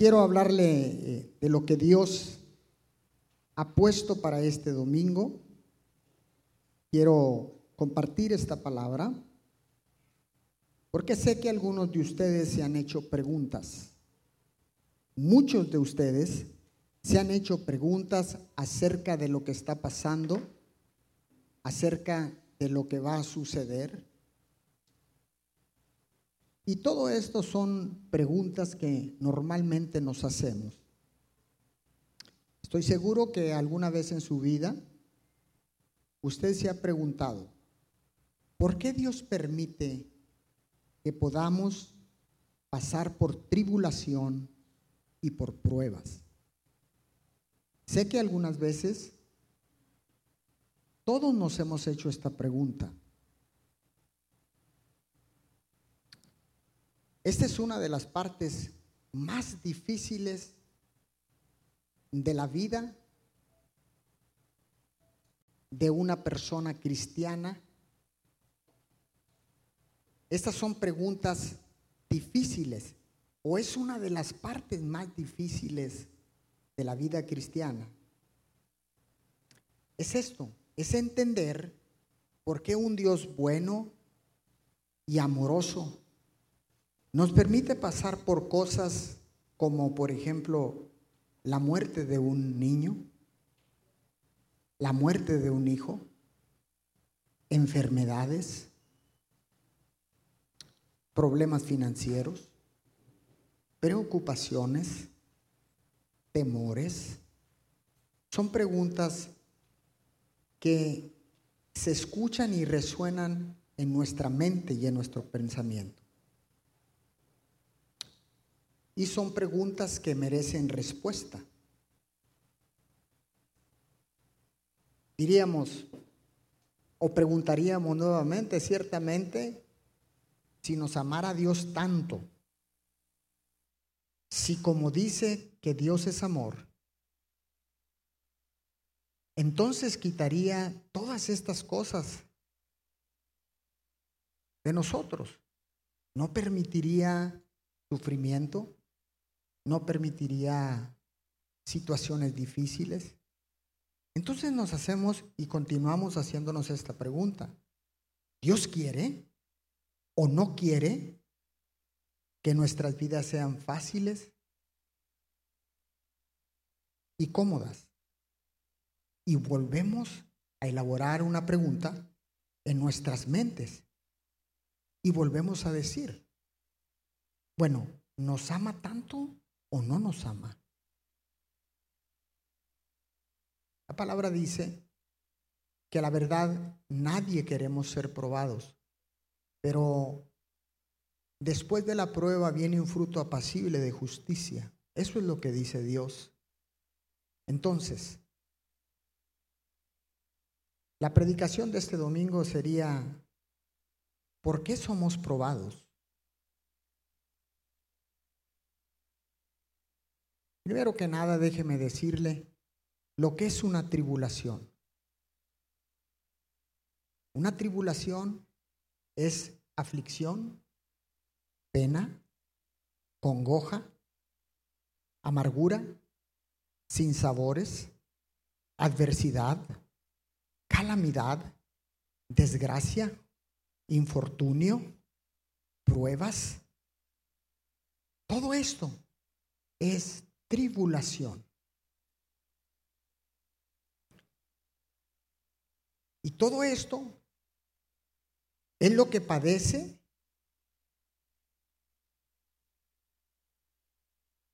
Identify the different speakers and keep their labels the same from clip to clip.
Speaker 1: quiero hablarle eh, de lo que Dios ha puesto para este domingo. Quiero compartir esta palabra porque sé que algunos de ustedes se han hecho preguntas. Muchos de ustedes se han hecho preguntas acerca de lo que está pasando, acerca de lo que va a suceder. Y todo esto son preguntas que normalmente nos hacemos. Estoy seguro que alguna vez en su vida usted se ha preguntado, ¿por qué Dios permite que podamos pasar por tribulación y por pruebas? Sé que algunas veces todos nos hemos hecho esta pregunta. Esta es una de las partes más difíciles de la vida de una persona cristiana. Estas son preguntas difíciles o es una de las partes más difíciles de la vida cristiana. Es esto, es entender por qué un Dios bueno y amoroso nos permite pasar por cosas como, por ejemplo, la muerte de un niño, la muerte de un hijo, enfermedades, problemas financieros, preocupaciones, temores. Son preguntas que se escuchan y resuenan en nuestra mente y en nuestro pensamiento. Y son preguntas que merecen respuesta. Diríamos, o preguntaríamos nuevamente, ciertamente, si nos amara Dios tanto, si como dice que Dios es amor, entonces quitaría todas estas cosas de nosotros. No permitiría sufrimiento, no permitiría situaciones difíciles. Entonces nos hacemos y continuamos haciéndonos esta pregunta. ¿Dios quiere o no quiere que nuestras vidas sean fáciles y cómodas? Y volvemos a elaborar una pregunta en nuestras mentes. Y volvemos a decir, bueno, ¿nos ama tanto o no nos ama. La palabra dice que a la verdad nadie queremos ser probados, pero después de la prueba viene un fruto apacible de justicia. Eso es lo que dice Dios. Entonces, la predicación de este domingo sería, ¿por qué somos probados? Primero que nada, déjeme decirle lo que es una tribulación. Una tribulación es aflicción, pena, congoja, amargura, sinsabores, adversidad, calamidad, desgracia, infortunio, pruebas. Todo esto es tribulación. Y todo esto es lo que padece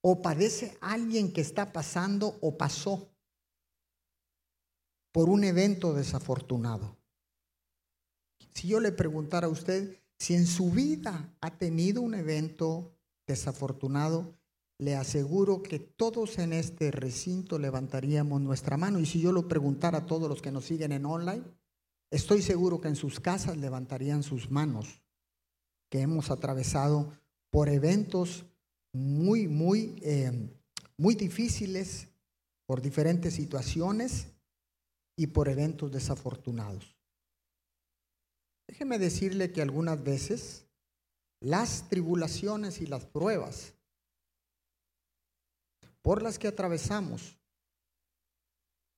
Speaker 1: o padece alguien que está pasando o pasó por un evento desafortunado. Si yo le preguntara a usted si en su vida ha tenido un evento desafortunado, le aseguro que todos en este recinto levantaríamos nuestra mano. Y si yo lo preguntara a todos los que nos siguen en online, estoy seguro que en sus casas levantarían sus manos, que hemos atravesado por eventos muy, muy, eh, muy difíciles, por diferentes situaciones y por eventos desafortunados. Déjeme decirle que algunas veces las tribulaciones y las pruebas por las que atravesamos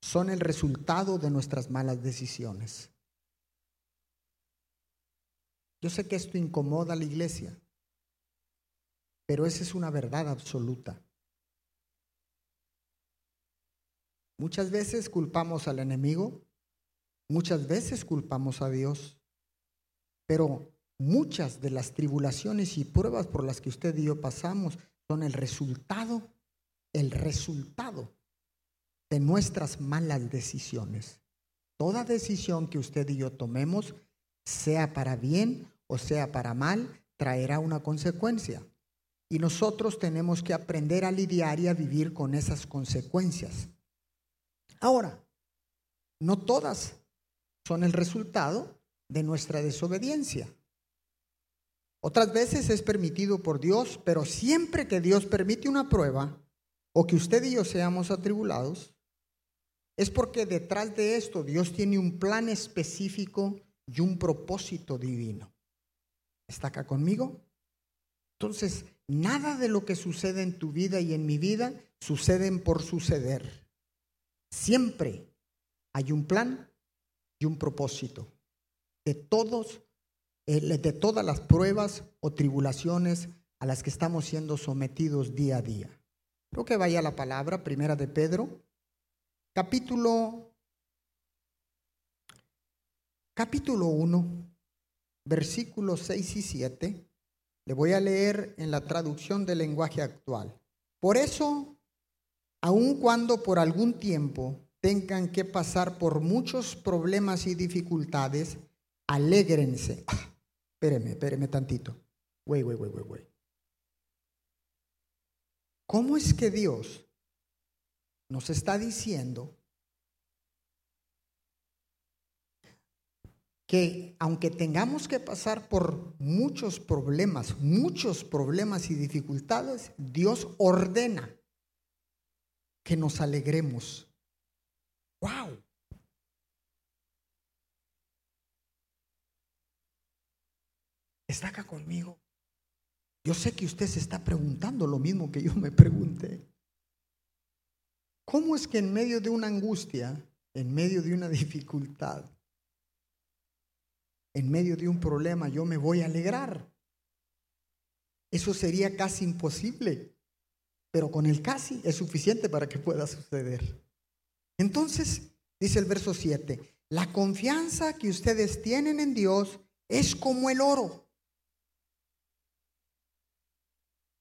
Speaker 1: son el resultado de nuestras malas decisiones. Yo sé que esto incomoda a la iglesia, pero esa es una verdad absoluta. Muchas veces culpamos al enemigo, muchas veces culpamos a Dios, pero muchas de las tribulaciones y pruebas por las que usted y yo pasamos son el resultado, el resultado de nuestras malas decisiones. Toda decisión que usted y yo tomemos, sea para bien o sea para mal, traerá una consecuencia. Y nosotros tenemos que aprender a lidiar y a vivir con esas consecuencias. Ahora, no todas son el resultado de nuestra desobediencia. Otras veces es permitido por Dios, pero siempre que Dios permite una prueba o que usted y yo seamos atribulados, es porque detrás de esto Dios tiene un plan específico y un propósito divino. ¿Está acá conmigo? Entonces, nada de lo que sucede en tu vida y en mi vida suceden por suceder. Siempre hay un plan y un propósito de todos eh, de todas las pruebas o tribulaciones a las que estamos siendo sometidos día a día. Creo que vaya la palabra, primera de Pedro, capítulo, capítulo 1, versículos 6 y 7. Le voy a leer en la traducción del lenguaje actual. Por eso, aun cuando por algún tiempo tengan que pasar por muchos problemas y dificultades, alégrense. espéreme, espéreme tantito. Güey, güey, güey, güey, güey. ¿Cómo es que Dios nos está diciendo que aunque tengamos que pasar por muchos problemas, muchos problemas y dificultades, Dios ordena que nos alegremos. ¡Wow! ¿Está acá conmigo? Yo sé que usted se está preguntando lo mismo que yo me pregunté. ¿Cómo es que en medio de una angustia, en medio de una dificultad, en medio de un problema, yo me voy a alegrar? Eso sería casi imposible, pero con el casi es suficiente para que pueda suceder. Entonces, dice el verso 7, la confianza que ustedes tienen en Dios es como el oro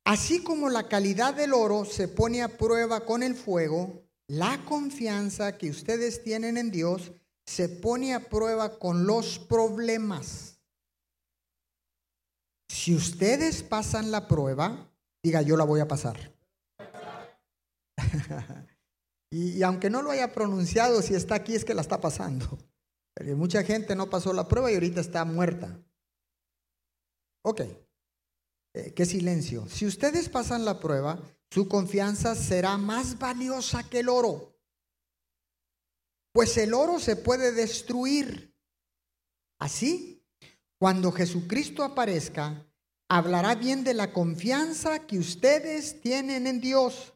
Speaker 1: Así como la calidad del oro se pone a prueba con el fuego, la confianza que ustedes tienen en Dios se pone a prueba con los problemas. Si ustedes pasan la prueba, diga yo la voy a pasar. y, aunque no lo haya pronunciado, si está aquí es que la está pasando. Pero mucha gente no pasó la prueba y ahorita está muerta. Ok. Eh, qué silencio. Si ustedes pasan la prueba, su confianza será más valiosa que el oro. Pues el oro se puede destruir. Así, cuando Jesucristo aparezca, hablará bien de la confianza que ustedes tienen en Dios.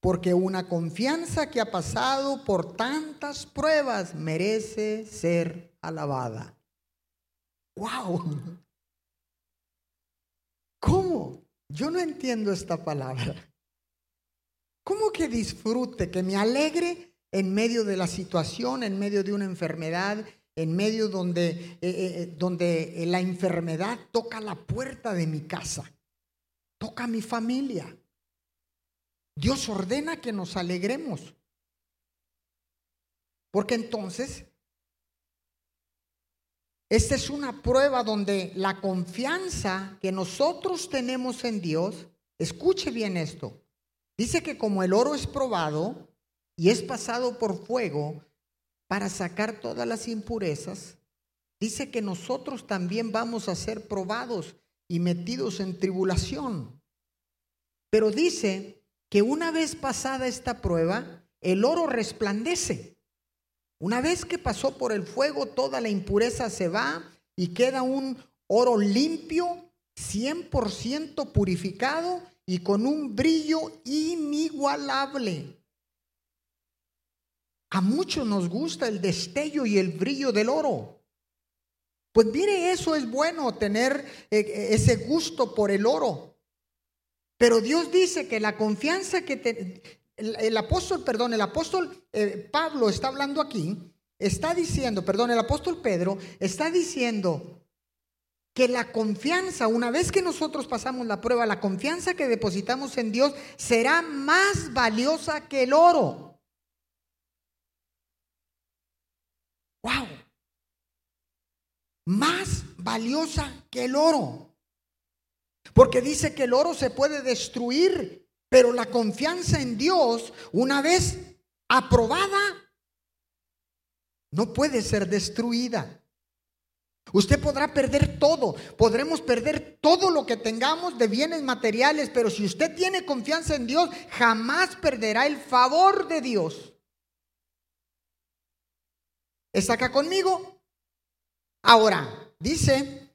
Speaker 1: Porque una confianza que ha pasado por tantas pruebas merece ser alabada. ¡Wow! ¿Cómo? Yo no entiendo esta palabra. ¿Cómo que disfrute, que me alegre en medio de la situación, en medio de una enfermedad, en medio donde, eh, eh, eh, donde la enfermedad toca la puerta de mi casa, toca mi familia? Dios ordena que nos alegremos. Porque entonces esta es una prueba donde la confianza que nosotros tenemos en Dios, escuche bien esto, dice que como el oro es probado y es pasado por fuego para sacar todas las impurezas, dice que nosotros también vamos a ser probados y metidos en tribulación. Pero dice que una vez pasada esta prueba, el oro resplandece. Una vez que pasó por el fuego, toda la impureza se va y queda un oro limpio, 100% purificado y con un brillo inigualable. A muchos nos gusta el destello y el brillo del oro. Pues mire, eso es bueno, tener eh, eh, ese gusto por el oro. Pero Dios dice que la confianza que el, apóstol, perdón, el apóstol eh, Pablo está hablando aquí, está diciendo, perdón, el apóstol Pedro está diciendo que la confianza, una vez que nosotros pasamos la prueba, la confianza que depositamos en Dios será más valiosa que el oro. ¡Wow! Más valiosa que el oro. Porque dice que el oro se puede destruir, pero la confianza en Dios, una vez aprobada, no puede ser destruida. Usted podrá perder todo, podremos perder todo lo que tengamos de bienes materiales, pero si usted tiene confianza en Dios, jamás perderá el favor de Dios. ¿Está acá conmigo? Ahora, dice,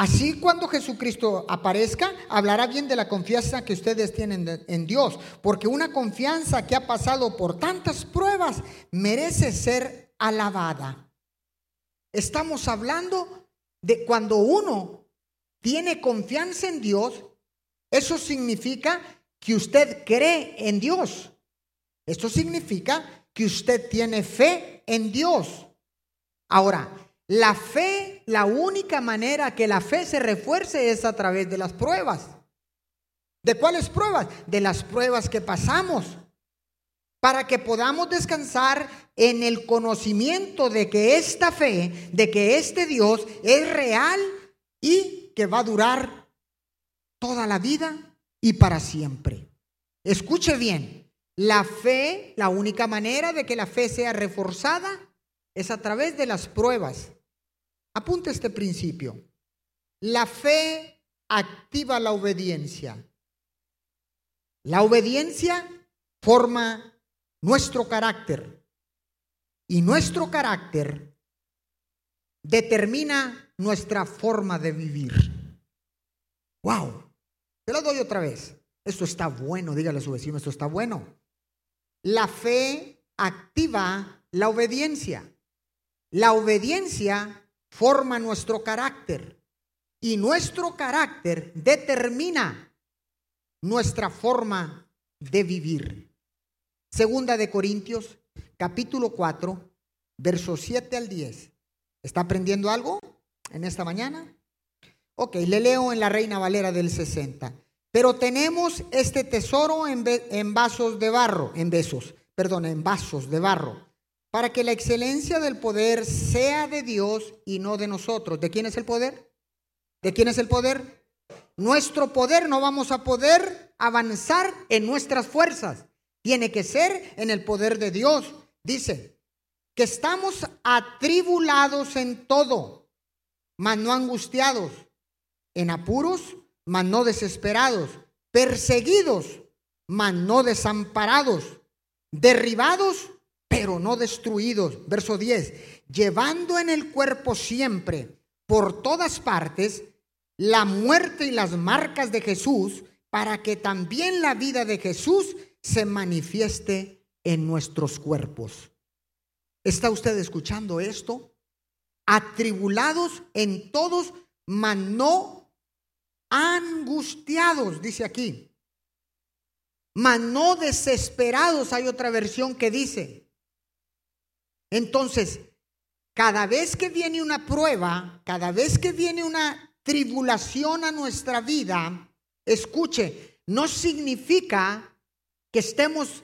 Speaker 1: así cuando Jesucristo aparezca, hablará bien de la confianza que ustedes tienen en Dios, porque una confianza que ha pasado por tantas pruebas merece ser alabada. Estamos hablando de cuando uno tiene confianza en Dios, eso significa que usted cree en Dios. Esto significa que usted tiene fe en Dios. Ahora, la fe, la única manera que la fe se refuerce es a través de las pruebas. ¿De cuáles pruebas? De las pruebas que pasamos para que podamos descansar en el conocimiento de que esta fe, de que este Dios es real y que va a durar toda la vida y para siempre. Escuche bien, la fe, la única manera de que la fe sea reforzada es a través de las pruebas. Apunte este principio. La fe activa la obediencia. La obediencia forma nuestro carácter. Y nuestro carácter determina nuestra forma de vivir. ¡Wow! Te lo doy otra vez. Esto está bueno, dígale a su vecino, esto está bueno. La fe activa la obediencia. La obediencia forma nuestro carácter y nuestro carácter determina nuestra forma de vivir. Segunda de Corintios, capítulo 4, versos 7 al 10. ¿Está aprendiendo algo en esta mañana? Ok, le leo en la Reina Valera del 60. Pero tenemos este tesoro en, en vasos de barro, en besos, perdón, en vasos de barro, para que la excelencia del poder sea de Dios y no de nosotros. ¿De quién es el poder? ¿De quién es el poder? Nuestro poder no vamos a poder avanzar en nuestras fuerzas. Tiene que ser en el poder de Dios. Dice que estamos atribulados en todo, mas no angustiados, en apuros, mas no desesperados, perseguidos, mas no desamparados, derribados, pero no destruidos. Verso 10, llevando en el cuerpo siempre, por todas partes, la muerte y las marcas de Jesús, para que también la vida de Jesús se manifieste en nuestros cuerpos. ¿Está usted escuchando esto? Atribulados en todos, mas no angustiados, dice aquí. Mas no desesperados, hay otra versión que dice. Entonces, cada vez que viene una prueba, cada vez que viene una tribulación a nuestra vida, escuche, no significa que estemos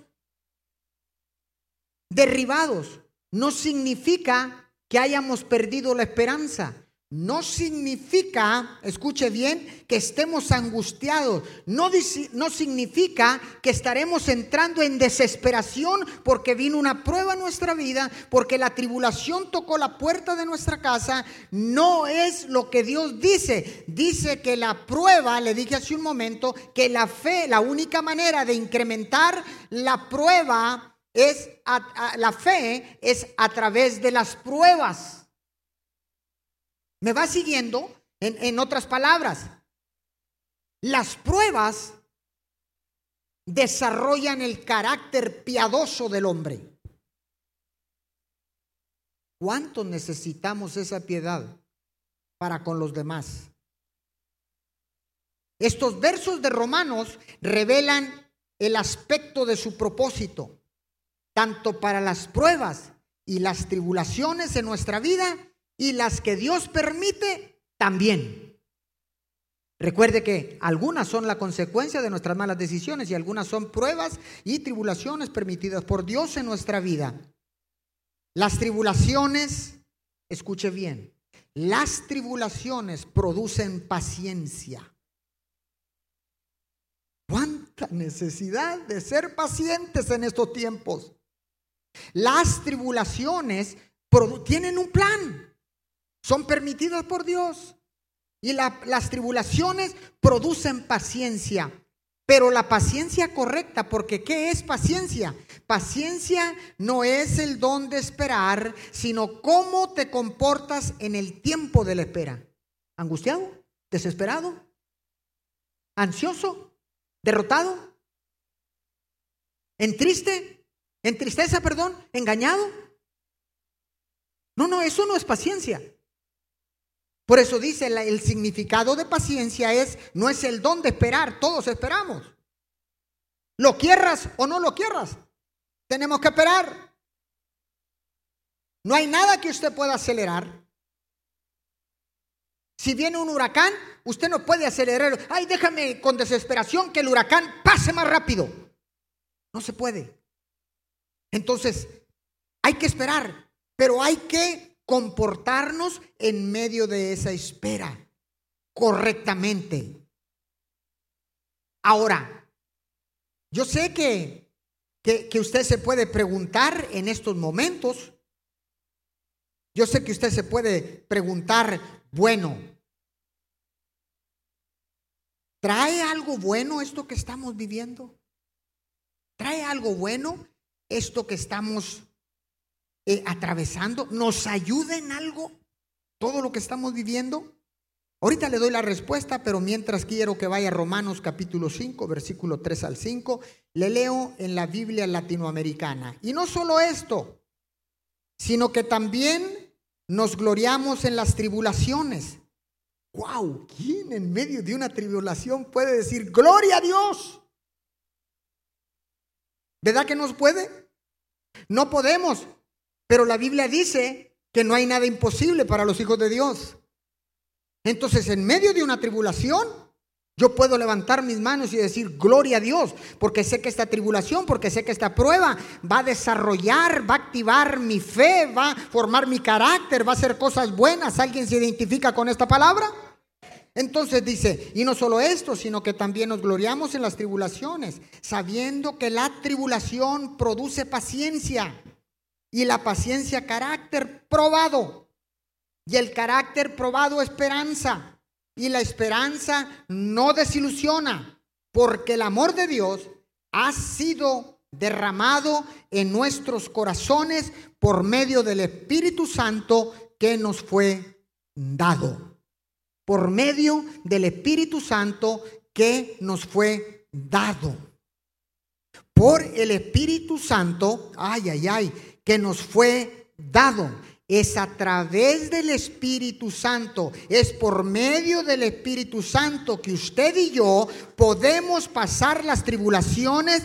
Speaker 1: derribados no significa que hayamos perdido la esperanza. No significa, escuche bien, que estemos angustiados. No, no, significa que estaremos entrando en desesperación porque vino una prueba en nuestra vida, porque la tribulación tocó la puerta de nuestra casa. No es lo que Dios dice. Dice que la prueba, le dije hace un momento, que la fe, la única manera de incrementar la prueba es, la fe es a través de las pruebas. ¿Me va siguiendo? En, otras palabras, las pruebas desarrollan el carácter piadoso del hombre. ¿Cuánto necesitamos esa piedad para con los demás? Estos versos de Romanos revelan el aspecto de su propósito, tanto para las pruebas y las tribulaciones en nuestra vida y las que Dios permite también. Recuerde que algunas son la consecuencia de nuestras malas decisiones y algunas son pruebas y tribulaciones permitidas por Dios en nuestra vida. Las tribulaciones, escuche bien, las tribulaciones producen paciencia. ¿Cuánta necesidad de ser pacientes en estos tiempos? Las tribulaciones tienen un plan, son permitidas por Dios. Y las tribulaciones producen paciencia. Pero la paciencia correcta, porque ¿qué es paciencia? Paciencia no es el don de esperar, sino cómo te comportas en el tiempo de la espera. ¿Angustiado? ¿Desesperado? ¿Ansioso? ¿Derrotado? ¿En triste? ¿En tristeza, perdón? ¿Engañado? No, no, eso no es paciencia. Por eso dice el significado de paciencia es, no es el don de esperar, todos esperamos. Lo quieras o no lo quieras, tenemos que esperar. No hay nada que usted pueda acelerar. Si viene un huracán, usted no puede acelerar. Ay, déjame con desesperación que el huracán pase más rápido. No se puede. Entonces, hay que esperar, pero hay que comportarnos en medio de esa espera correctamente. Ahora, yo sé que, que, usted se puede preguntar en estos momentos, yo sé que usted se puede preguntar, bueno, ¿trae algo bueno esto que estamos viviendo? ¿Trae algo bueno esto que estamos eh, atravesando? ¿Nos ayuda en algo todo lo que estamos viviendo? Ahorita le doy la respuesta, pero mientras quiero que vaya a Romanos capítulo 5, versículo 3 al 5, le leo en la Biblia latinoamericana. Y no solo esto, sino que también nos gloriamos en las tribulaciones. ¡Wow! ¿Quién en medio de una tribulación puede decir, gloria a Dios? ¿Verdad que nos puede? No podemos, pero la Biblia dice que no hay nada imposible para los hijos de Dios. Entonces, en medio de una tribulación, yo puedo levantar mis manos y decir, gloria a Dios, porque sé que esta tribulación, porque sé que esta prueba va a desarrollar, va a activar mi fe, va a formar mi carácter, va a hacer cosas buenas. ¿Alguien se identifica con esta palabra? Entonces dice, y no solo esto, sino que también nos gloriamos en las tribulaciones, sabiendo que la tribulación produce paciencia y la paciencia carácter probado y el carácter probado esperanza y la esperanza no desilusiona porque el amor de Dios ha sido derramado en nuestros corazones por medio del Espíritu Santo que nos fue dado. Por medio del Espíritu Santo que nos fue dado. Por el Espíritu Santo, ay, ay, ay, que nos fue dado. Es a través del Espíritu Santo, es por medio del Espíritu Santo que usted y yo podemos pasar las tribulaciones,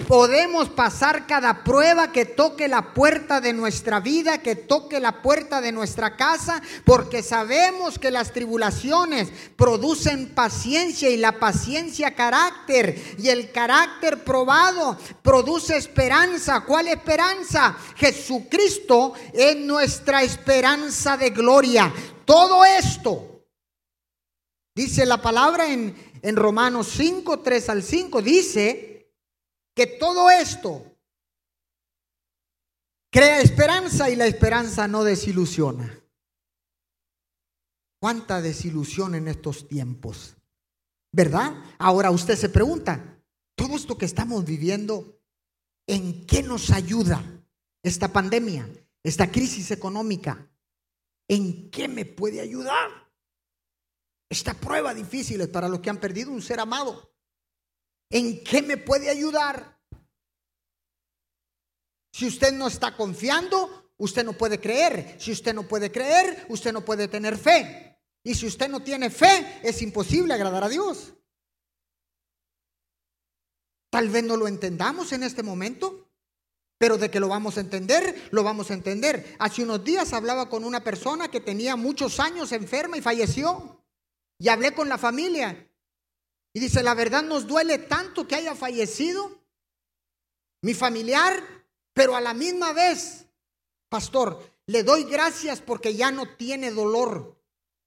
Speaker 1: podemos pasar cada prueba que toque la puerta de nuestra vida, que toque la puerta de nuestra casa, porque sabemos que las tribulaciones producen paciencia y la paciencia carácter y el carácter probado produce esperanza. ¿Cuál esperanza? Jesucristo es nuestra esperanza de gloria. Todo esto, dice la palabra en, en Romanos 5, 3 al 5, dice que todo esto crea esperanza y la esperanza no desilusiona. ¿Cuánta desilusión en estos tiempos? ¿Verdad? Ahora usted se pregunta, todo esto que estamos viviendo, ¿en qué nos ayuda esta pandemia, esta crisis económica? ¿En qué me puede ayudar? Esta prueba difícil es para los que han perdido un ser amado. ¿En qué me puede ayudar? Si usted no está confiando, usted no puede creer. Si usted no puede creer, usted no puede tener fe. Y si usted no tiene fe, es imposible agradar a Dios. Tal vez no lo entendamos en este momento, pero de que lo vamos a entender, lo vamos a entender. Hace unos días hablaba con una persona que tenía muchos años enferma y falleció. Y hablé con la familia. Y dice, la verdad nos duele tanto que haya fallecido mi familiar, pero a la misma vez, pastor, le doy gracias porque ya no tiene dolor,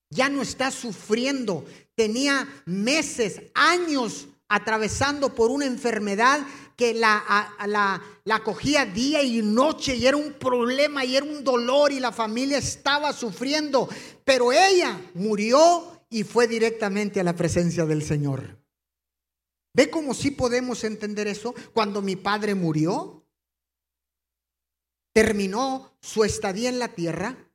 Speaker 1: ya no está sufriendo. Tenía meses, años atravesando por una enfermedad que la, la, la, cogía día y noche y era un problema y era un dolor y la familia estaba sufriendo. Pero ella murió y fue directamente a la presencia del Señor. ¿Ve cómo sí podemos entender eso? Cuando mi padre murió, terminó su estadía en la tierra,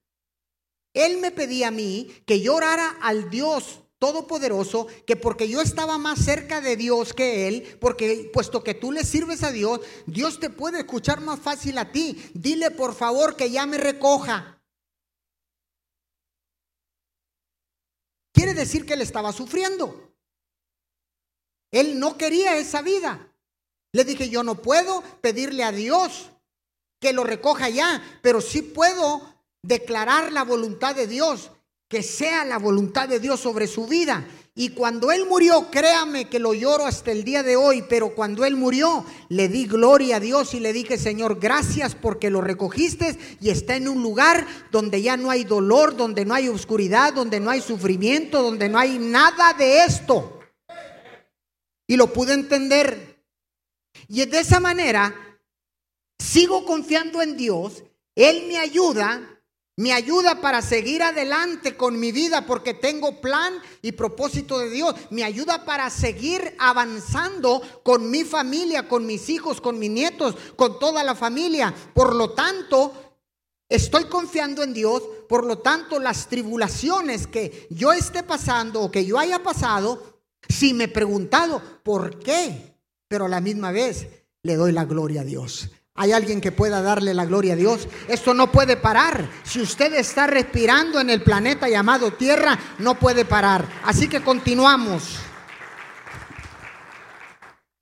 Speaker 1: él me pedía a mí que yo orara al Dios todopoderoso, que porque yo estaba más cerca de Dios que Él, porque puesto que tú le sirves a Dios, Dios te puede escuchar más fácil a ti. Dile por favor que ya me recoja. Quiere decir que él estaba sufriendo. Él no quería esa vida. Le dije, yo no puedo pedirle a Dios que lo recoja ya, pero sí puedo declarar la voluntad de Dios que sea la voluntad de Dios sobre su vida. Y cuando Él murió, créame que lo lloro hasta el día de hoy, pero cuando Él murió, le di gloria a Dios y le dije, Señor, gracias porque lo recogiste y está en un lugar donde ya no hay dolor, donde no hay oscuridad, donde no hay sufrimiento, donde no hay nada de esto. Y lo pude entender. Y de esa manera, sigo confiando en Dios, Él me ayuda me ayuda para seguir adelante con mi vida porque tengo plan y propósito de Dios. Me ayuda para seguir avanzando con mi familia, con mis hijos, con mis nietos, con toda la familia. Por lo tanto, estoy confiando en Dios. Por lo tanto, las tribulaciones que yo esté pasando o que yo haya pasado, si me he preguntado por qué, pero a la misma vez le doy la gloria a Dios. ¿Hay alguien que pueda darle la gloria a Dios? Esto no puede parar. Si usted está respirando en el planeta llamado Tierra, no puede parar. Así que continuamos.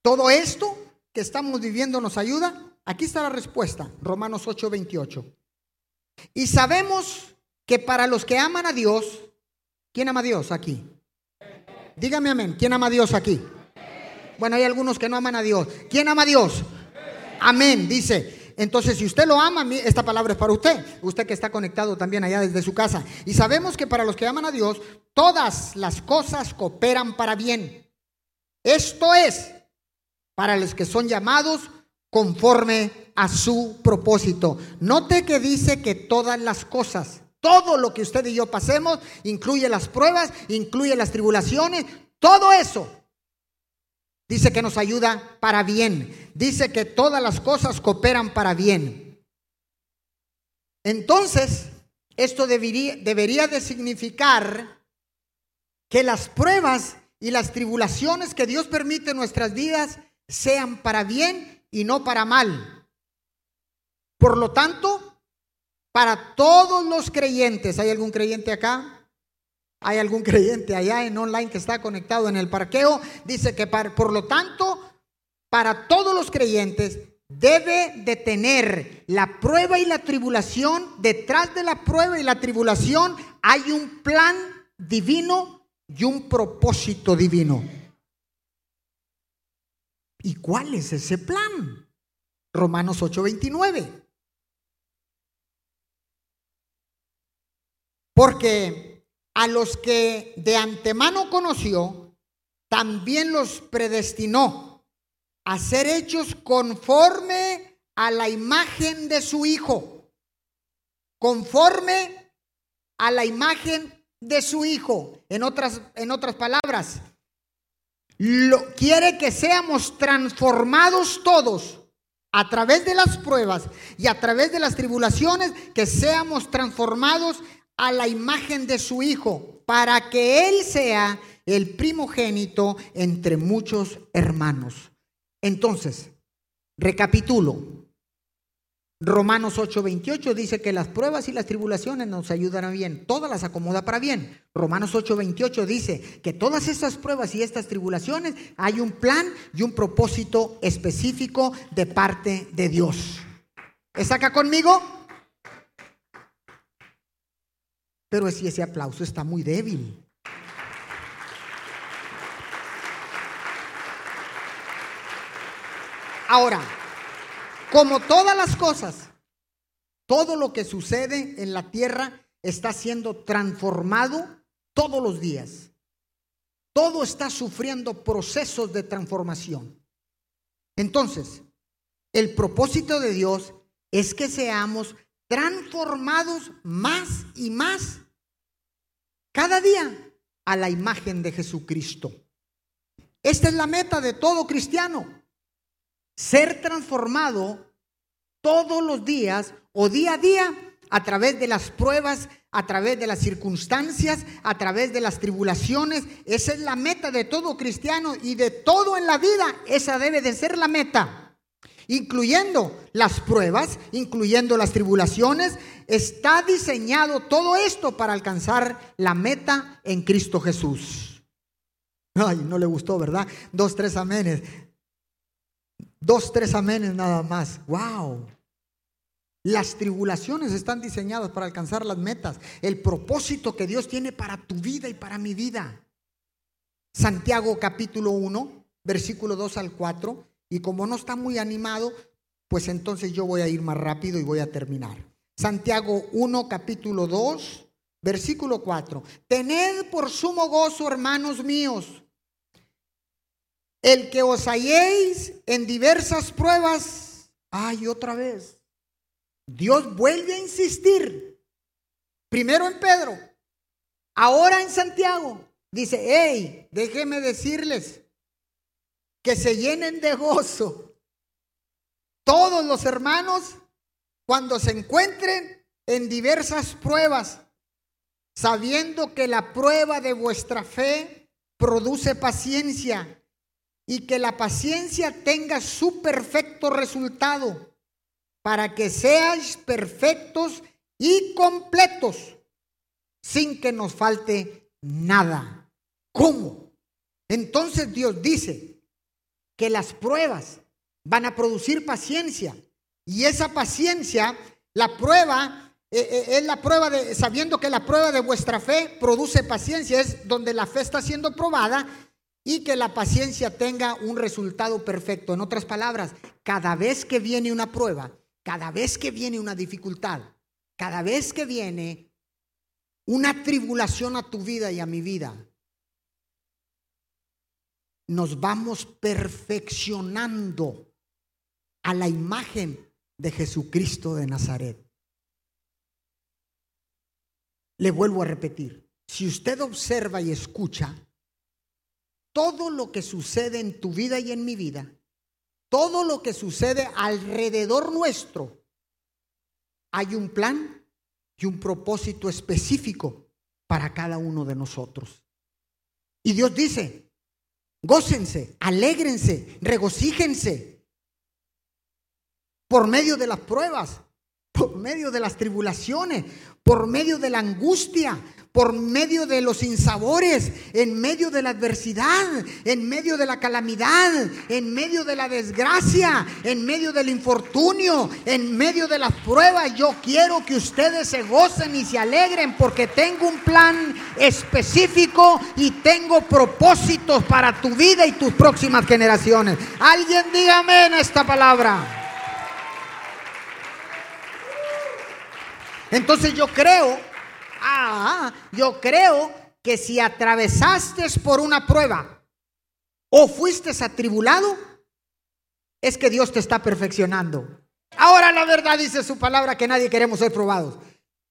Speaker 1: ¿Todo esto que estamos viviendo nos ayuda? Aquí está la respuesta, Romanos 8:28. Y sabemos que para los que aman a Dios, ¿quién ama a Dios aquí? Dígame amén, ¿quién ama a Dios aquí? Bueno, hay algunos que no aman a Dios. ¿Quién ama a Dios? Amén, dice. Entonces, si usted lo ama, esta palabra es para usted. Usted que está conectado también allá desde su casa. Y sabemos que para los que aman a Dios, todas las cosas cooperan para bien. Esto es para los que son llamados conforme a su propósito. Note que dice que todas las cosas, todo lo que usted y yo pasemos, incluye las pruebas, incluye las tribulaciones, todo eso Dice que nos ayuda para bien. Dice que todas las cosas cooperan para bien. Entonces, esto debería, debería de significar que las pruebas y las tribulaciones que Dios permite en nuestras vidas sean para bien y no para mal. Por lo tanto, para todos los creyentes, ¿hay algún creyente acá? Hay algún creyente allá en online que está conectado en el parqueo. Dice que por lo tanto, para todos los creyentes debe de tener la prueba y la tribulación. Detrás de la prueba y la tribulación hay un plan divino y un propósito divino. ¿Y cuál es ese plan? Romanos 8:29. Porque a los que de antemano conoció, también los predestinó a ser hechos conforme a la imagen de su Hijo. Conforme a la imagen de su Hijo. En otras, en otras palabras, lo, quiere que seamos transformados todos a través de las pruebas y a través de las tribulaciones, que seamos transformados a la imagen de su Hijo, para que Él sea el primogénito entre muchos hermanos. Entonces, recapitulo. Romanos 8:28 dice que las pruebas y las tribulaciones nos ayudan a bien, todas las acomoda para bien. Romanos 8:28 dice que todas estas pruebas y estas tribulaciones hay un plan y un propósito específico de parte de Dios. ¿Está acá conmigo? Pero si ese aplauso está muy débil. Ahora, como todas las cosas, todo lo que sucede en la tierra está siendo transformado todos los días. Todo está sufriendo procesos de transformación. Entonces, el propósito de Dios es que seamos transformados más y más cada día a la imagen de Jesucristo. Esta es la meta de todo cristiano ser transformado todos los días o día a día a través de las pruebas, a través de las circunstancias, a través de las tribulaciones. Esa es la meta de todo cristiano y de todo en la vida. Esa debe de ser la meta. Incluyendo las pruebas, incluyendo las tribulaciones, está diseñado todo esto para alcanzar la meta en Cristo Jesús. Ay, no le gustó, ¿verdad? Dos, tres amenes. Dos, tres amenes nada más. ¡Wow! Las tribulaciones están diseñadas para alcanzar las metas, el propósito que Dios tiene para tu vida y para mi vida. Santiago capítulo 1, versículo 2 al 4. Y como no está muy animado, pues entonces yo voy a ir más rápido y voy a terminar. Santiago 1, capítulo 2, versículo 4. Tened por sumo gozo, hermanos míos, el que os halléis en diversas pruebas, ay, otra vez. Dios vuelve a insistir. Primero en Pedro, ahora en Santiago. Dice, hey, déjeme decirles que se llenen de gozo todos los hermanos cuando se encuentren en diversas pruebas, sabiendo que la prueba de vuestra fe produce paciencia y que la paciencia tenga su perfecto resultado, para que seáis perfectos y completos, sin que nos falte nada. ¿Cómo? Entonces Dios dice que las pruebas van a producir paciencia, y esa paciencia, la prueba, eh, eh, es la prueba de, sabiendo que la prueba de vuestra fe produce paciencia, es donde la fe está siendo probada y que la paciencia tenga un resultado perfecto. En otras palabras, cada vez que viene una prueba, cada vez que viene una dificultad, cada vez que viene una tribulación a tu vida y a mi vida, nos vamos perfeccionando a la imagen de Jesucristo de Nazaret. Le vuelvo a repetir, si usted observa y escucha, todo lo que sucede en tu vida y en mi vida, todo lo que sucede alrededor nuestro, hay un plan y un propósito específico para cada uno de nosotros. Y Dios dice, gócense, alégrense, regocíjense. Por medio de las pruebas, por medio de las tribulaciones, por medio de la angustia, por medio de los insabores, en medio de la adversidad, en medio de la calamidad, en medio de la desgracia, en medio del infortunio, en medio de las pruebas. Yo quiero que ustedes se gocen y se alegren porque tengo un plan específico y tengo propósitos para tu vida y tus próximas generaciones. Alguien dígame en esta palabra. Entonces yo creo Ah, yo creo que si atravesaste por una prueba o fuiste atribulado, es que Dios te está perfeccionando. Ahora la verdad dice su palabra que nadie queremos ser probados.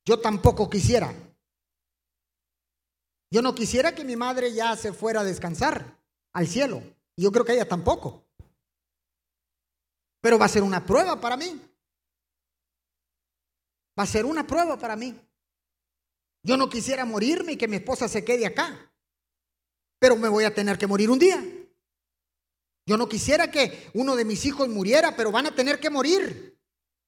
Speaker 1: Yo tampoco quisiera. Yo no quisiera que mi madre ya se fuera a descansar al cielo. Yo creo que ella tampoco. Pero va a ser una prueba para mí. Va a ser una prueba para mí. Yo no quisiera morirme y que mi esposa se quede acá. pero me voy a tener que morir un día. Yo no quisiera que uno de mis hijos muriera, pero van a tener que morir.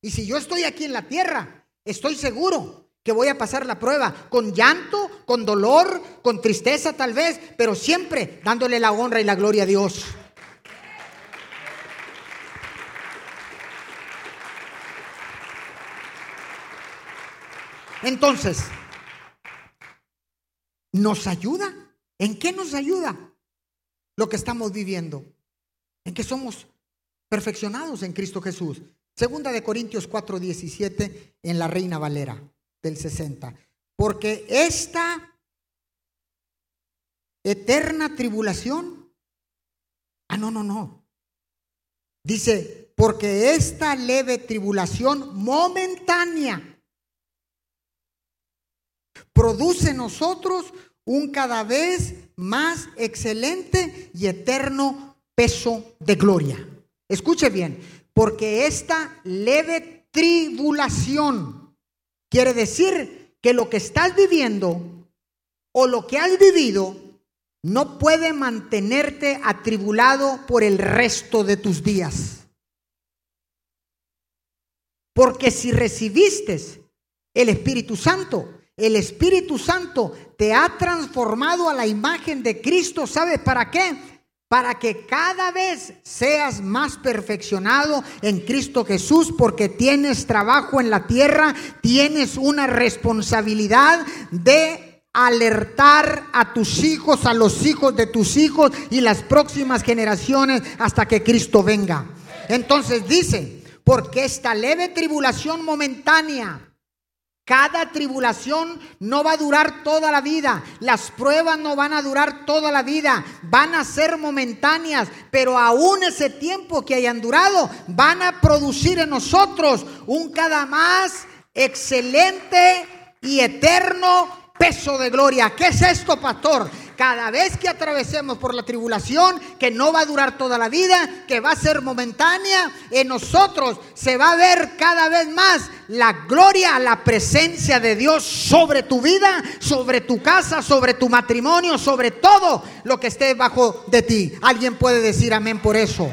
Speaker 1: Y si yo estoy aquí en la tierra, estoy seguro que voy a pasar la prueba con llanto, con dolor, con tristeza tal vez, pero siempre dándole la honra y la gloria a Dios. Entonces, ¿nos ayuda? ¿En qué nos ayuda lo que estamos viviendo? En que somos perfeccionados en Cristo Jesús. Segunda de Corintios 4:17 en la Reina Valera del 60. Porque esta eterna tribulación, ah, no, no, no. Dice, porque esta leve tribulación momentánea produce en nosotros un cada vez más excelente y eterno peso de gloria. Escuche bien, porque esta leve tribulación quiere decir que lo que estás viviendo o lo que has vivido no puede mantenerte atribulado por el resto de tus días. Porque si recibiste el Espíritu Santo, el Espíritu Santo te ha transformado a la imagen de Cristo. ¿Sabes para qué? Para que cada vez seas más perfeccionado en Cristo Jesús, porque tienes trabajo en la tierra, tienes una responsabilidad de alertar a tus hijos, a los hijos de tus hijos y las próximas generaciones hasta que Cristo venga. Entonces dice, porque esta leve tribulación momentánea, cada tribulación no va a durar toda la vida. Las pruebas no van a durar toda la vida. Van a ser momentáneas. Pero aún ese tiempo que hayan durado van a producir en nosotros un cada más excelente y eterno peso de gloria. ¿Qué es esto, pastor? Cada vez que atravesemos por la tribulación, que no va a durar toda la vida, que va a ser momentánea, en nosotros se va a ver cada vez más la gloria, la presencia de Dios sobre tu vida, sobre tu casa, sobre tu matrimonio, sobre todo lo que esté bajo de ti. Alguien puede decir amén por eso.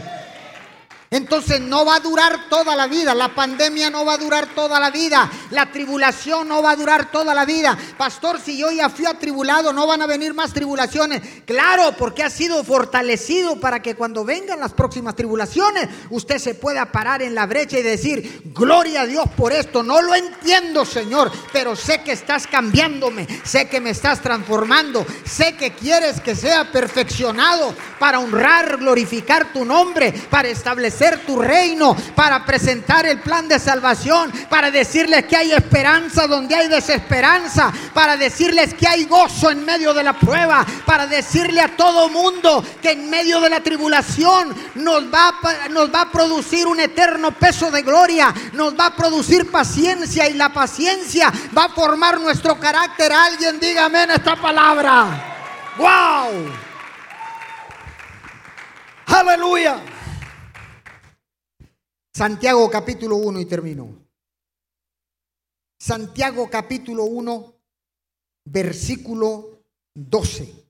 Speaker 1: Entonces no va a durar toda la vida, la pandemia no va a durar toda la vida, la tribulación no va a durar toda la vida. Pastor, si yo ya fui atribulado, no van a venir más tribulaciones. Claro, porque ha sido fortalecido para que cuando vengan las próximas tribulaciones, usted se pueda parar en la brecha y decir, gloria a Dios por esto. No lo entiendo, Señor, pero sé que estás cambiándome, sé que me estás transformando, sé que quieres que sea perfeccionado para honrar, glorificar tu nombre, para establecer tu reino, para presentar el plan de salvación, para decirles que hay esperanza donde hay desesperanza, para decirles que hay gozo en medio de la prueba, para decirle a todo mundo que en medio de la tribulación nos va, nos va a producir un eterno peso de gloria, nos va a producir paciencia y la paciencia va a formar nuestro carácter. Alguien diga amén esta palabra. ¡Wow! Aleluya. Santiago capítulo 1 y termino. Santiago capítulo 1, versículo 12.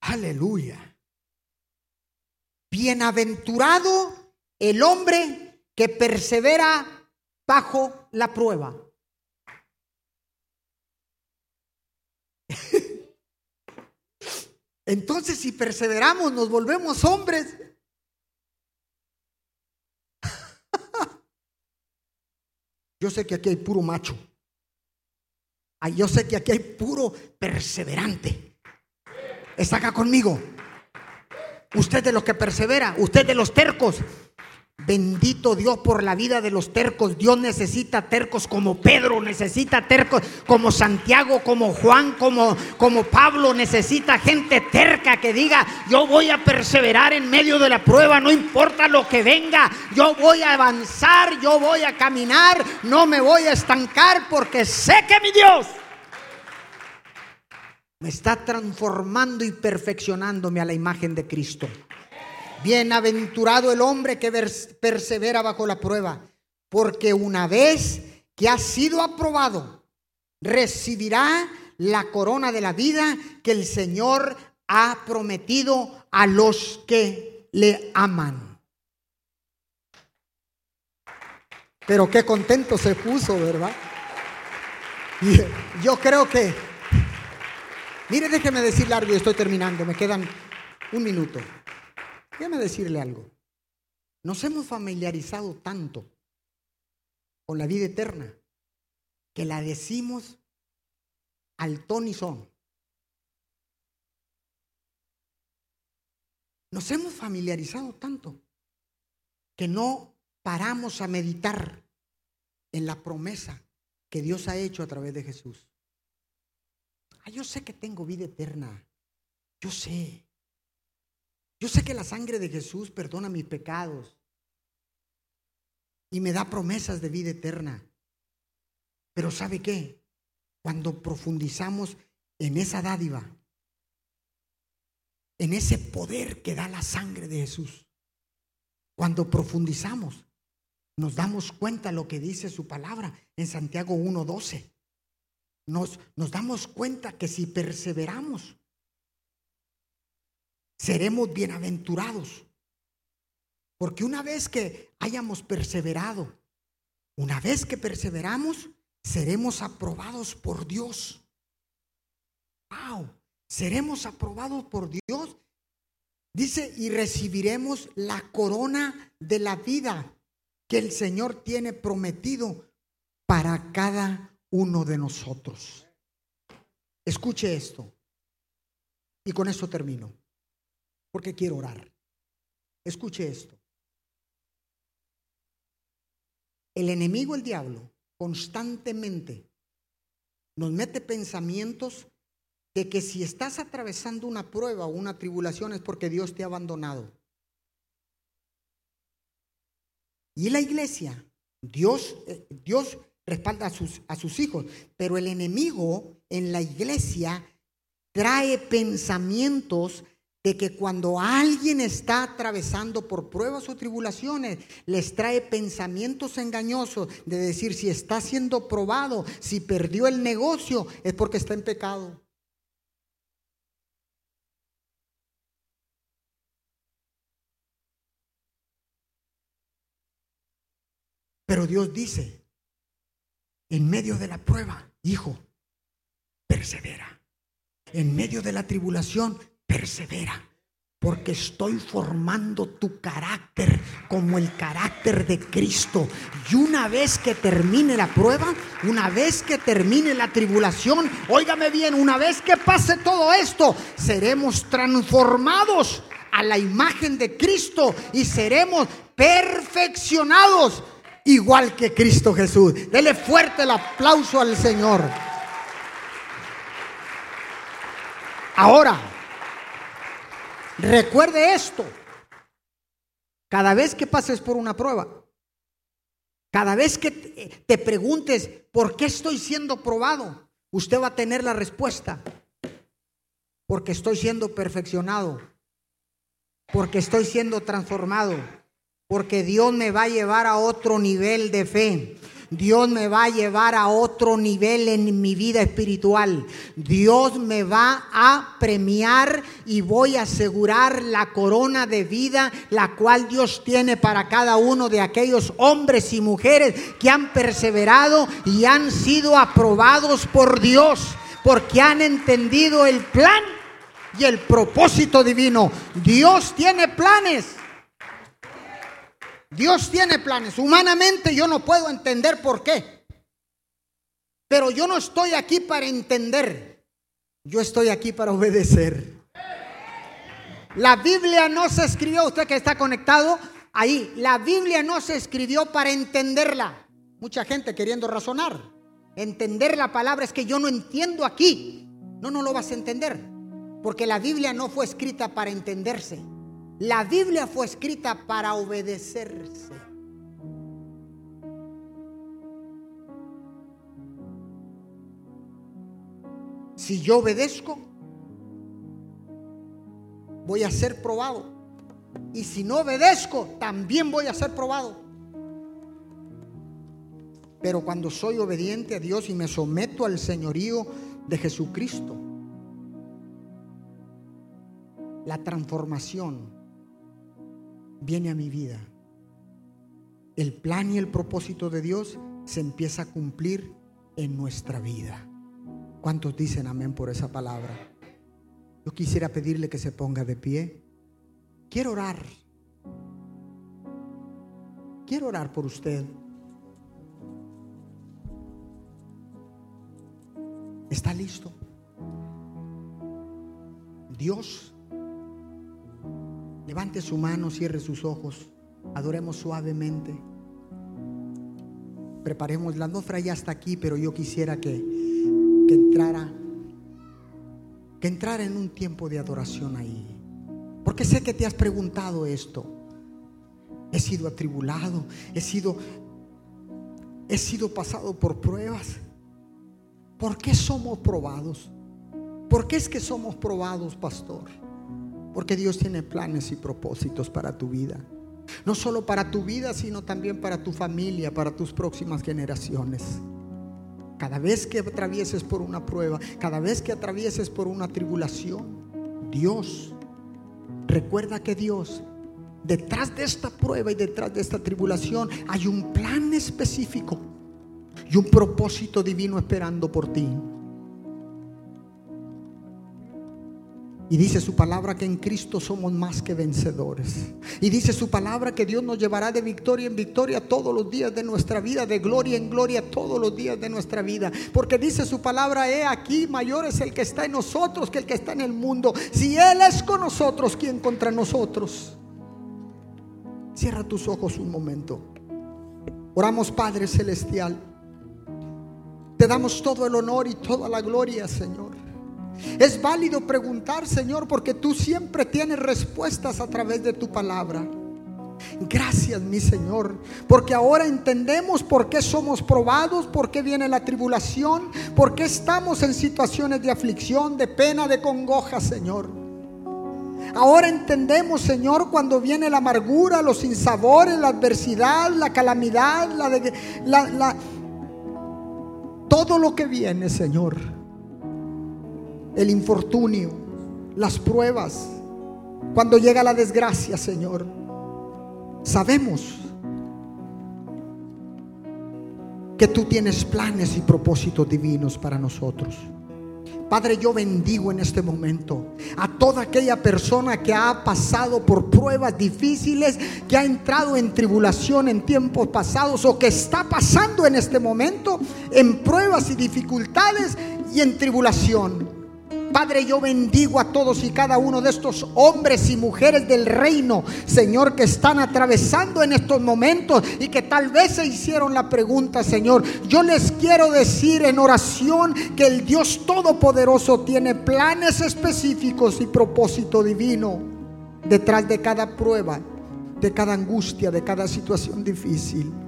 Speaker 1: Aleluya. Bienaventurado el hombre que persevera bajo la prueba. Entonces, si perseveramos, nos volvemos hombres Yo sé que aquí hay puro macho. Yo sé que aquí hay puro perseverante. Está acá conmigo. Usted de los que persevera, usted de los tercos. Bendito Dios por la vida de los tercos. Dios necesita tercos como Pedro, necesita tercos como Santiago, como Juan, como, como Pablo. Necesita gente terca que diga, yo voy a perseverar en medio de la prueba, no importa lo que venga. Yo voy a avanzar, yo voy a caminar, no me voy a estancar porque sé que mi Dios me está transformando y perfeccionándome a la imagen de Cristo. Bienaventurado el hombre que persevera bajo la prueba, porque una vez que ha sido aprobado, recibirá la corona de la vida que el Señor ha prometido a los que le aman. Pero qué contento se puso, ¿verdad? Yo creo que, mire, déjeme decirle algo y estoy terminando, me quedan un minuto. Déjeme decirle algo. Nos hemos familiarizado tanto con la vida eterna que la decimos al ton y son. Nos hemos familiarizado tanto que no paramos a meditar en la promesa que Dios ha hecho a través de Jesús. Ah, yo sé que tengo vida eterna. Yo sé. Yo sé que la sangre de Jesús perdona mis pecados y me da promesas de vida eterna. Pero ¿sabe qué? Cuando profundizamos en esa dádiva, en ese poder que da la sangre de Jesús, cuando profundizamos, nos damos cuenta lo que dice su palabra en Santiago 1.12. Nos, nos damos cuenta que si perseveramos, seremos bienaventurados. Porque una vez que hayamos perseverado, una vez que perseveramos, seremos aprobados por Dios. Wow, seremos aprobados por Dios. Dice, y recibiremos la corona de la vida que el Señor tiene prometido para cada uno de nosotros. Escuche esto. Y con esto termino, porque quiero orar. Escuche esto. El enemigo, el diablo, constantemente nos mete pensamientos de que si estás atravesando una prueba o una tribulación es porque Dios te ha abandonado. Y la iglesia, Dios, eh, Dios respalda a sus, a sus hijos, pero el enemigo en la iglesia trae pensamientos de que cuando alguien está atravesando por pruebas o tribulaciones, les trae pensamientos engañosos de decir si está siendo probado, si perdió el negocio, es porque está en pecado. Pero Dios dice, en medio de la prueba, hijo, persevera. En medio de la tribulación, persevera. Porque estoy formando tu carácter como el carácter de Cristo. Y una vez que termine la prueba, una vez que termine la tribulación, óigame bien, una vez que pase todo esto, seremos transformados a la imagen de Cristo y seremos perfeccionados igual que Cristo Jesús. Dele fuerte el aplauso al Señor. Ahora, recuerde esto. Cada vez que pases por una prueba, cada vez que te preguntes por qué estoy siendo probado, usted va a tener la respuesta. Porque estoy siendo perfeccionado. Porque estoy siendo transformado porque Dios me va a llevar a otro nivel de fe. Dios me va a llevar a otro nivel en mi vida espiritual. Dios me va a premiar y voy a asegurar la corona de vida, la cual Dios tiene para cada uno de aquellos hombres y mujeres que han perseverado y han sido aprobados por Dios, porque han entendido el plan y el propósito divino. Dios tiene planes. Dios tiene planes. Humanamente yo no puedo entender por qué. Pero yo no estoy aquí para entender. Yo estoy aquí para obedecer. La Biblia no se escribió, usted que está conectado ahí, la Biblia no se escribió para entenderla. Mucha gente queriendo razonar. Entender la palabra es que yo no entiendo aquí. No, no lo vas a entender. Porque la Biblia no fue escrita para entenderse. La Biblia fue escrita para obedecerse. Si yo obedezco, voy a ser probado. Y si no obedezco, también voy a ser probado. Pero cuando soy obediente a Dios y me someto al señorío de Jesucristo, la transformación viene a mi vida. El plan y el propósito de Dios se empieza a cumplir en nuestra vida. ¿Cuántos dicen amén por esa palabra? Yo quisiera pedirle que se ponga de pie. Quiero orar. Quiero orar por usted. ¿Está listo? Dios, levante su mano, cierre sus ojos, adoremos suavemente. Preparemos, la atmósfera ya hasta aquí, pero yo quisiera que, que entrara, que entrara en un tiempo de adoración ahí. Porque sé que te has preguntado esto. He sido atribulado, he sido, he sido pasado por pruebas. ¿Por qué somos probados? ¿Por qué es que somos probados, pastor? Porque Dios tiene planes y propósitos para tu vida. No solo para tu vida, sino también para tu familia, para tus próximas generaciones. Cada vez que atravieses por una prueba, cada vez que atravieses por una tribulación, Dios, recuerda que Dios, detrás de esta prueba y detrás de esta tribulación, hay un plan específico y un propósito divino esperando por ti. Y dice su palabra que en Cristo somos más que vencedores. Y dice su palabra que Dios nos llevará de victoria en victoria todos los días de nuestra vida, de gloria en gloria todos los días de nuestra vida. Porque dice su palabra, he aquí, mayor es el que está en nosotros que el que está en el mundo. Si Él es con nosotros, ¿quién contra nosotros? Cierra tus ojos un momento. Oramos Padre Celestial. Te damos todo el honor y toda la gloria, Señor. Es válido preguntar, Señor, porque tú siempre tienes respuestas a través de tu palabra. Gracias, mi Señor, porque ahora entendemos por qué somos probados, por qué viene la tribulación, por qué estamos en situaciones de aflicción, de pena, de congoja, Señor. Ahora entendemos, Señor, cuando viene la amargura, los sinsabores, la adversidad, la calamidad, la, la, la todo lo que viene, Señor. El infortunio, las pruebas, cuando llega la desgracia, Señor. Sabemos que tú tienes planes y propósitos divinos para nosotros. Padre, yo bendigo en este momento a toda aquella persona que ha pasado por pruebas difíciles, que ha entrado en tribulación en tiempos pasados o que está pasando en este momento en pruebas y dificultades y en tribulación. Padre, yo bendigo a todos y cada uno de estos hombres y mujeres del reino, Señor, que están atravesando en estos momentos y que tal vez se hicieron la pregunta, Señor. Yo les quiero decir en oración que el Dios Todopoderoso tiene planes específicos y propósito divino detrás de cada prueba, de cada angustia, de cada situación difícil.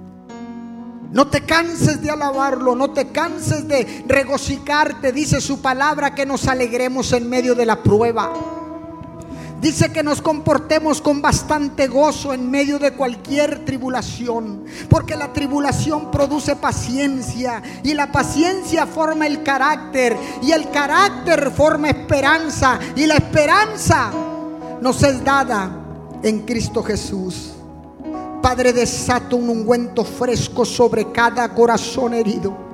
Speaker 1: No te canses de alabarlo, no te canses de regocijarte. Dice su palabra que nos alegremos en medio de la prueba. Dice que nos comportemos con bastante gozo en medio de cualquier tribulación, porque la tribulación produce paciencia y la paciencia forma el carácter y el carácter forma esperanza y la esperanza nos es dada en Cristo Jesús. Padre, desato un ungüento fresco sobre cada corazón herido.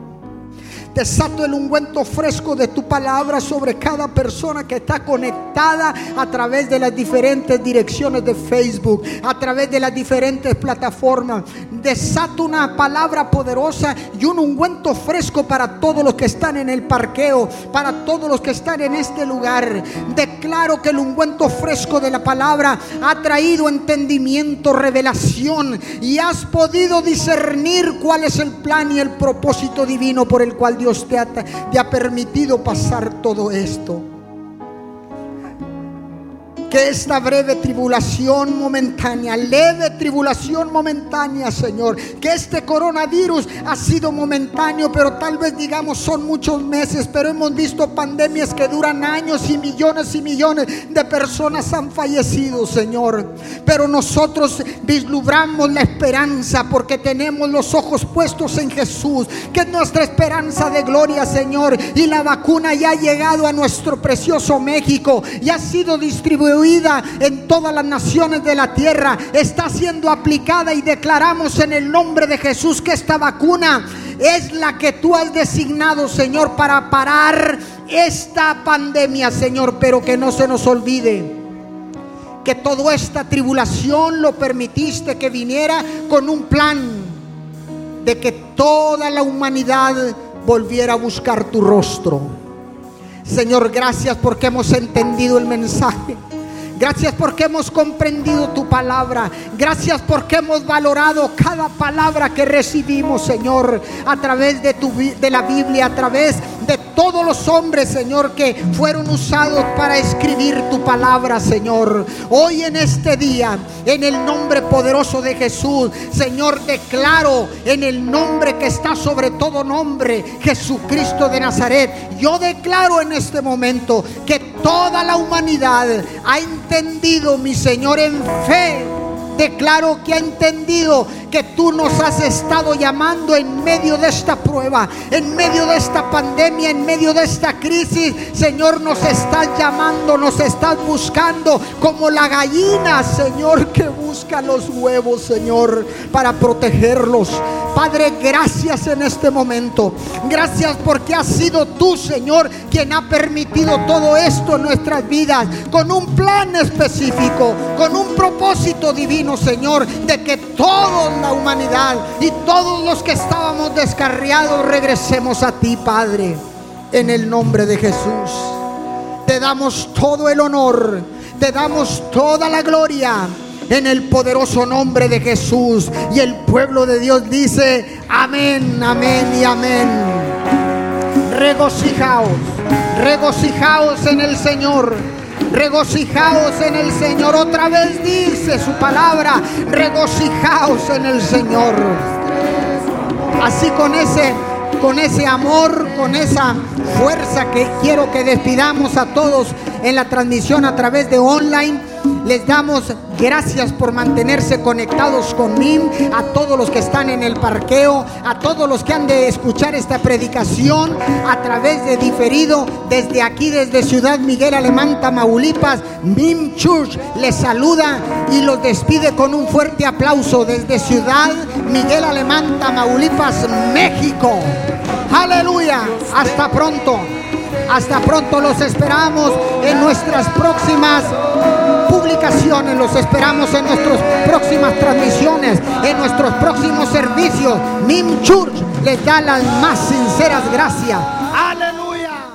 Speaker 1: Desato el ungüento fresco de tu palabra sobre cada persona que está conectada a través de las diferentes direcciones de Facebook, a través de las diferentes plataformas. Desato una palabra poderosa y un ungüento fresco para todos los que están en el parqueo, para todos los que están en este lugar. Declaro que el ungüento fresco de la palabra ha traído entendimiento, revelación y has podido discernir cuál es el plan y el propósito divino por el cual Dios Dios te ha, permitido pasar todo esto. Que esta breve tribulación momentánea, leve tribulación momentánea, Señor, que este coronavirus ha sido momentáneo, pero tal vez digamos son muchos meses, pero hemos visto pandemias que duran años y millones y millones de personas han fallecido, Señor. Pero nosotros vislumbramos la esperanza porque tenemos los ojos puestos en Jesús, que es nuestra esperanza de gloria, Señor, y la vacuna ya ha llegado a nuestro precioso México y ha sido distribuida en todas las naciones de la tierra, está siendo aplicada y declaramos en el nombre de Jesús que esta vacuna es la que tú has designado, Señor, para parar esta pandemia, Señor, pero que no se nos olvide que toda esta tribulación lo permitiste que viniera con un plan de que toda la humanidad volviera a buscar tu rostro. Señor, gracias porque hemos entendido el mensaje. Gracias porque hemos comprendido tu palabra. Gracias porque hemos valorado cada palabra que recibimos, Señor, a través de, tu, de la Biblia, a través de todos los hombres, Señor, que fueron usados para escribir tu palabra, Señor. Hoy en este día, en el nombre poderoso de Jesús, Señor, declaro en el nombre que está sobre todo nombre, Jesucristo de Nazaret. Yo declaro en este momento que toda la humanidad ha entendido, mi Señor, en fe. Declaro que ha entendido que tú nos has estado llamando en medio de esta prueba, en medio de esta pandemia, en medio de esta crisis. Señor, nos estás llamando, nos estás buscando como la gallina, Señor, que busca los huevos, Señor, para protegerlos. Padre, gracias en este momento. Gracias porque has sido tú, Señor, quien ha permitido todo esto en nuestras vidas, con un plan específico, con un propósito divino, Señor, de que todos la humanidad y todos los que estábamos descarriados regresemos a ti, Padre, en el nombre de Jesús. Te damos todo el honor, te damos toda la gloria en el poderoso nombre de Jesús. Y el pueblo de Dios dice, amén, amén y amén. Regocijaos, regocijaos en el Señor regocijaos en el Señor. Otra vez dice su palabra, regocijaos en el Señor. Así con ese con ese amor, con esa fuerza que quiero que despidamos a todos en la transmisión a través de online les damos gracias por mantenerse conectados con MIM, a todos los que están en el parqueo, a todos los que han de escuchar esta predicación a través de diferido desde aquí, desde Ciudad Miguel Alemán, Tamaulipas. MIM Church les saluda y los despide con un fuerte aplauso desde Ciudad Miguel Alemán, Tamaulipas, México. Aleluya. Hasta pronto. Hasta pronto los esperamos en nuestras próximas publicaciones, los esperamos en nuestras próximas transmisiones, en nuestros próximos servicios. Mim Church les da las más sinceras gracias. Aleluya.